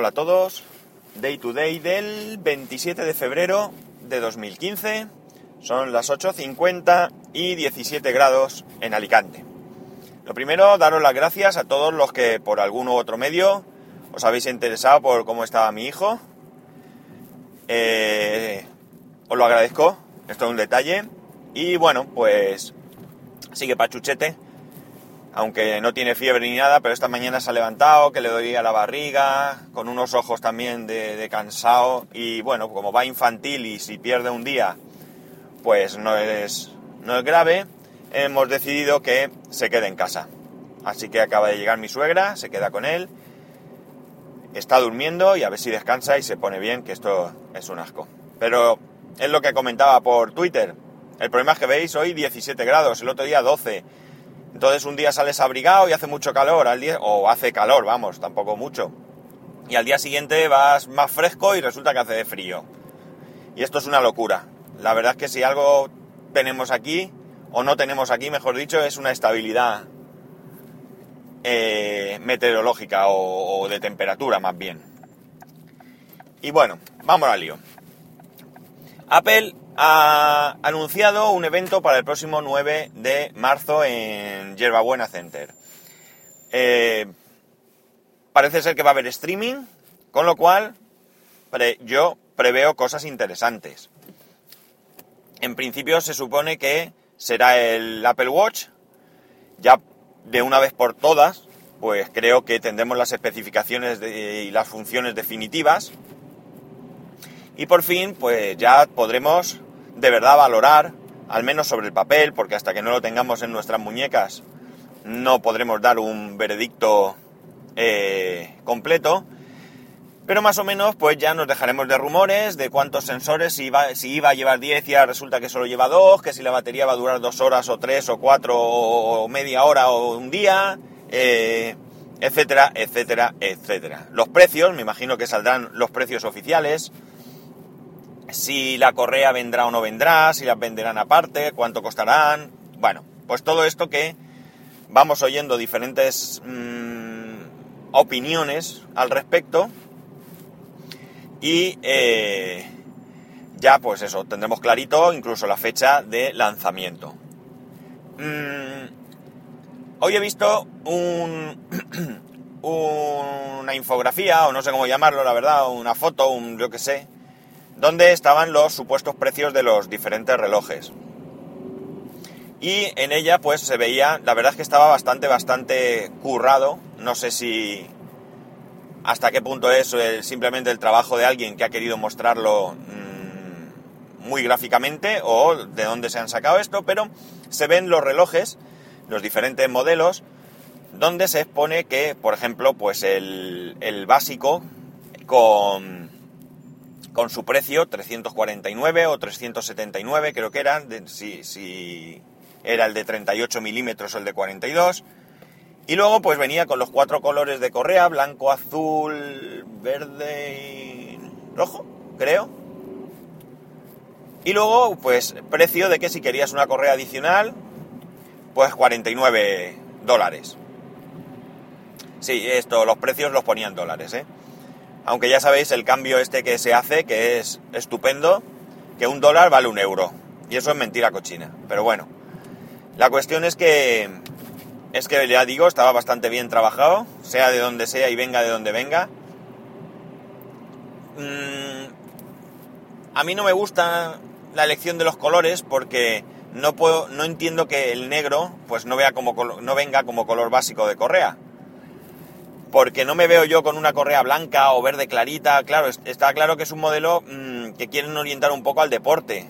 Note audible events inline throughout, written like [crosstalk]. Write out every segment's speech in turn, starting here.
Hola a todos. Day to day del 27 de febrero de 2015. Son las 8.50 y 17 grados en Alicante. Lo primero, daros las gracias a todos los que por algún u otro medio os habéis interesado por cómo estaba mi hijo. Eh, os lo agradezco, esto es un detalle. Y bueno, pues sigue pachuchete aunque no tiene fiebre ni nada, pero esta mañana se ha levantado, que le dolía la barriga, con unos ojos también de, cansado, y bueno, como va infantil y si pierde un día, pues no es, no es grave, hemos decidido que se quede en casa. Así que acaba de llegar mi suegra, se queda con él, está durmiendo y a ver si descansa y se pone bien, que esto es un asco. Pero es lo que comentaba por Twitter. El problema es que veis hoy 17 grados, el otro día 12 entonces un día sales abrigado y hace mucho calor, al día, o hace calor, vamos, tampoco mucho. Y al día siguiente vas más fresco y resulta que hace de frío. Y esto es una locura. La verdad es que si algo tenemos aquí, o no tenemos aquí, mejor dicho, es una estabilidad eh, meteorológica o, de temperatura más bien. Y bueno, vamos al lío. Apple ha anunciado un evento para el próximo 9 de marzo en Yerbabuena Center. Eh, parece ser que va a haber streaming, con lo cual yo preveo cosas interesantes. En principio se supone que será el Apple Watch, ya de una vez por todas, pues creo que tendremos las especificaciones y las funciones definitivas. Y por fin, pues ya podremos de verdad valorar, al menos sobre el papel, porque hasta que no lo tengamos en nuestras muñecas no podremos dar un veredicto eh, completo. Pero más o menos, pues ya nos dejaremos de rumores de cuántos sensores, si iba, si iba a llevar 10 ya resulta que solo lleva 2, que si la batería va a durar 2 horas o 3 o 4 o media hora o un día, eh, etcétera, etcétera, etcétera. Los precios, me imagino que saldrán los precios oficiales si la correa vendrá o no vendrá, si las venderán aparte, cuánto costarán. Bueno, pues todo esto que vamos oyendo diferentes mm, opiniones al respecto y eh, ya pues eso, tendremos clarito incluso la fecha de lanzamiento. Mm, hoy he visto un, [clears throat] una infografía, o no sé cómo llamarlo, la verdad, una foto, un yo que sé, donde estaban los supuestos precios de los diferentes relojes. Y en ella pues se veía, la verdad es que estaba bastante, bastante currado, no sé si hasta qué punto es simplemente el trabajo de alguien que ha querido mostrarlo mm, muy gráficamente o de dónde se han sacado esto, pero se ven los relojes, los diferentes modelos, donde se expone que, por ejemplo, pues el, el básico con con su precio, 349 o 379 creo que eran, si, si era el de 38 milímetros o el de 42. Y luego pues venía con los cuatro colores de correa, blanco, azul, verde y rojo, creo. Y luego pues precio de que si querías una correa adicional, pues 49 dólares. Sí, esto, los precios los ponían dólares, ¿eh? Aunque ya sabéis el cambio este que se hace, que es estupendo, que un dólar vale un euro. Y eso es mentira cochina. Pero bueno, la cuestión es que, es que ya digo, estaba bastante bien trabajado, sea de donde sea y venga de donde venga. Mm, a mí no me gusta la elección de los colores porque no puedo, no entiendo que el negro pues no vea como no venga como color básico de correa porque no me veo yo con una correa blanca o verde clarita. Claro, está claro que es un modelo mm, que quieren orientar un poco al deporte.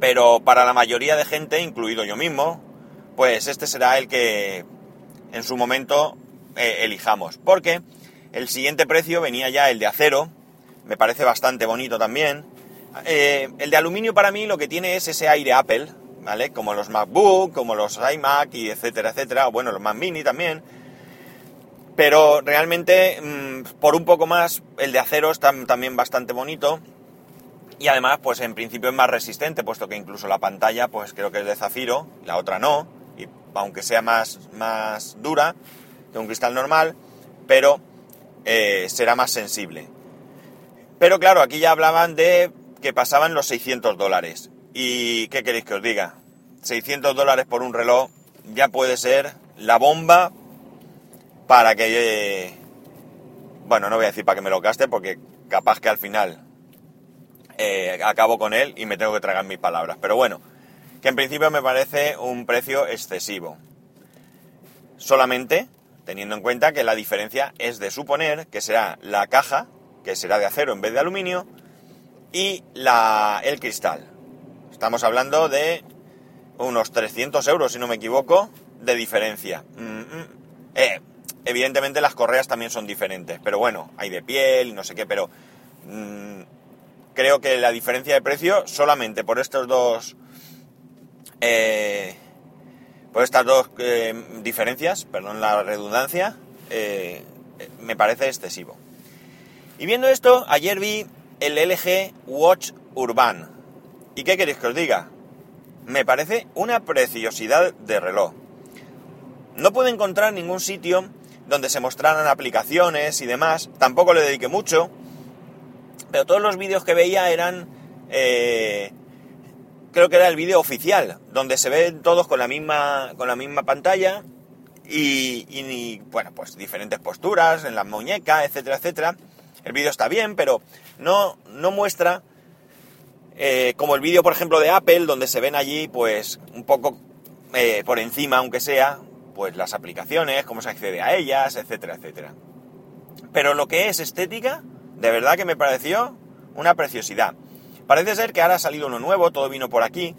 Pero para la mayoría de gente, incluido yo mismo, pues este será el que en su momento eh, elijamos. Porque el siguiente precio venía ya el de acero, me parece bastante bonito también. Eh, el de aluminio para mí lo que tiene es ese aire Apple, ¿vale? Como los MacBook, como los iMac y etcétera, etcétera. Bueno, los Mac Mini también pero realmente, mm, por un poco más, el de acero está también bastante bonito. Y además, pues en principio es más resistente, puesto que incluso la pantalla, pues creo que es de zafiro, la otra no, aunque sea más, más dura que un cristal normal, pero eh, será más sensible. Pero claro, aquí ya hablaban de que pasaban los 600 dólares. ¿Y qué queréis que os diga? 600 dólares por un reloj ya puede ser la bomba para que... Eh, bueno, no voy a decir para que me lo gaste porque capaz que al final eh, acabo con él y me tengo que tragar mis palabras. Pero bueno, que en principio me parece un precio excesivo. Solamente teniendo en cuenta que la diferencia es de suponer que será la caja, que será de acero en vez de aluminio, y la, el cristal. Estamos hablando de unos 300 euros, si no me equivoco, de diferencia. Mm, mm. Eh, evidentemente las correas también son diferentes, pero bueno, hay de piel y no sé qué, pero mm, creo que la diferencia de precio solamente por estos dos... Eh, por estas dos eh, diferencias, perdón la redundancia, eh, me parece excesivo. Y viendo esto, ayer vi el LG Watch Urban. ¿Y qué queréis que os diga? Me parece una preciosidad de reloj. No puedo encontrar ningún sitio donde se mostraran aplicaciones y demás. Tampoco le dediqué mucho. Pero todos los vídeos que veía eran eh, creo que era el vídeo oficial, donde se ven todos con la misma, con la misma pantalla y, bueno, pues diferentes posturas en la muñeca, etcétera, etcétera. El vídeo está bien, pero no, no muestra eh, como el vídeo, por ejemplo, de Apple, donde se ven allí, pues, un poco eh, por encima, aunque sea, pues las aplicaciones, cómo se accede a ellas, etcétera, etcétera. Pero lo que es estética, de verdad que me pareció una preciosidad. Parece ser que ahora ha salido uno nuevo, todo vino por aquí,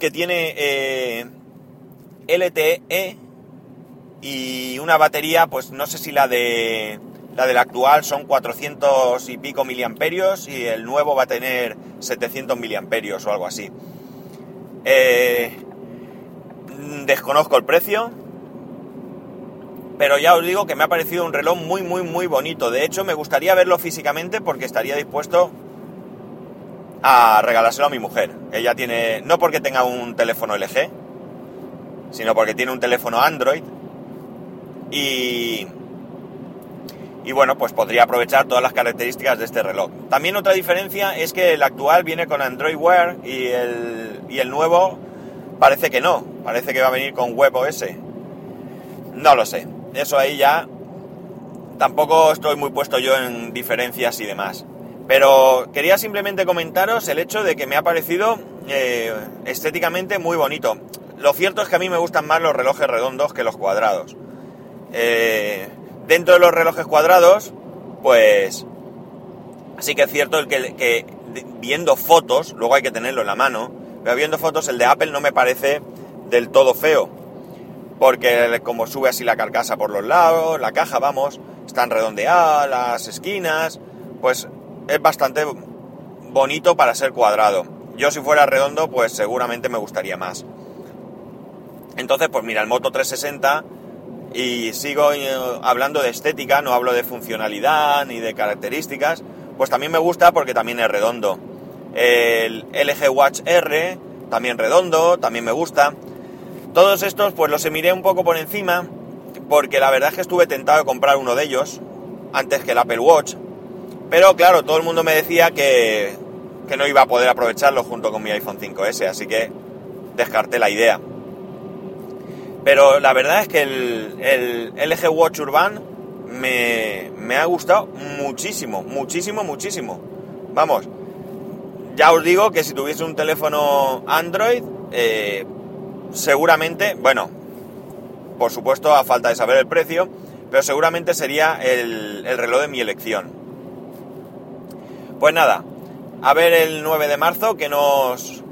que tiene eh, LTE y una batería, pues no sé si la de la del actual son 400 y pico miliamperios y el nuevo va a tener 700 miliamperios o algo así. Eh, desconozco el precio, pero ya os digo que me ha parecido un reloj muy, muy, muy bonito. De hecho, me gustaría verlo físicamente porque estaría dispuesto a regalárselo a mi mujer. Ella tiene, no porque tenga un teléfono LG, sino porque tiene un teléfono Android. Y, y bueno, pues podría aprovechar todas las características de este reloj. También otra diferencia es que el actual viene con Android Wear y el, y el nuevo parece que no, parece que va a venir con WebOS. No lo sé eso ahí ya tampoco estoy muy puesto yo en diferencias y demás. Pero quería simplemente comentaros el hecho de que me ha parecido eh, estéticamente muy bonito. Lo cierto es que a mí me gustan más los relojes redondos que los cuadrados. Eh, dentro de los relojes cuadrados, pues sí que es cierto el que, que, viendo fotos, luego hay que tenerlo en la mano, pero viendo fotos el de Apple no me parece del todo feo porque como sube así la carcasa por los lados, la caja, vamos, están redondeadas, las esquinas, pues es bastante bonito para ser cuadrado. Yo si fuera redondo, pues seguramente me gustaría más. Entonces, pues mira, el Moto 360 y sigo eh, hablando de estética, no hablo de funcionalidad ni de características, pues también me gusta porque también es redondo. El LG Watch R, también redondo, también me gusta. Todos estos pues los miré un poco por encima porque la verdad es que estuve tentado de comprar uno de ellos antes que el Apple Watch. Pero claro, todo el mundo me decía que, que no iba a poder aprovecharlo junto con mi iPhone 5S, así que descarté la idea. Pero la verdad es que el, LG Watch Urban me, me, ha gustado muchísimo, muchísimo, muchísimo. Vamos, ya os digo que si tuviese un teléfono Android, eh, seguramente, bueno, por supuesto a falta de saber el precio, pero seguramente sería el, reloj de mi elección. Pues nada, a ver el 9 de marzo que nos,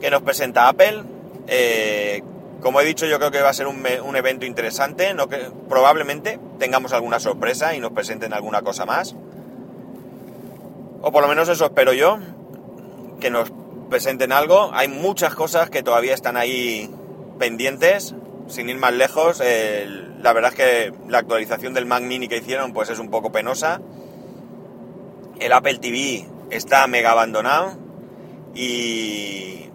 que nos presenta Apple. Eh, como he dicho, yo creo que va a ser un, un evento interesante, no que, probablemente tengamos alguna sorpresa y nos presenten alguna cosa más. O por lo menos eso espero yo, que nos presenten algo. Hay muchas cosas que todavía están ahí pendientes, sin ir más lejos. la verdad es que la actualización del Mac Mini que hicieron pues es un poco penosa. El Apple TV está mega abandonado y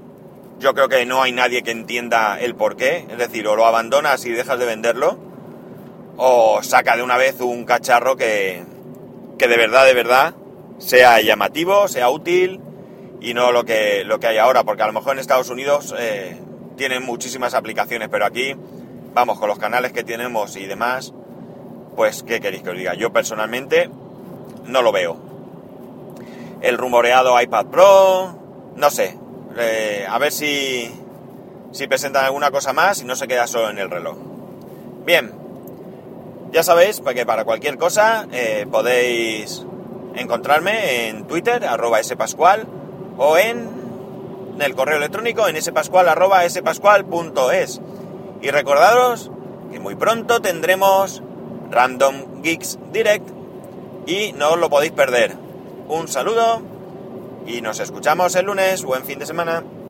yo creo que no hay nadie que entienda el por qué. Es decir, o lo abandonas y dejas de venderlo, o saca de una vez un cacharro que, que de verdad, de verdad, sea llamativo, sea útil y no lo que, lo que hay ahora, porque a lo mejor en Estados Unidos eh, tienen muchísimas aplicaciones, pero aquí, vamos, con los canales que tenemos y demás, pues, ¿qué queréis que os diga? Yo personalmente no lo veo. El rumoreado iPad Pro, no sé, eh, a ver si, si presentan alguna cosa más y no se queda solo en el reloj. Bien, ya sabéis que para cualquier cosa eh, podéis encontrarme en Twitter, arroba spascual, o en, el correo electrónico en spascual.es. Y recordaros que muy pronto tendremos Random Geeks Direct y no os lo podéis perder. Un saludo y nos escuchamos el lunes. Buen fin de semana.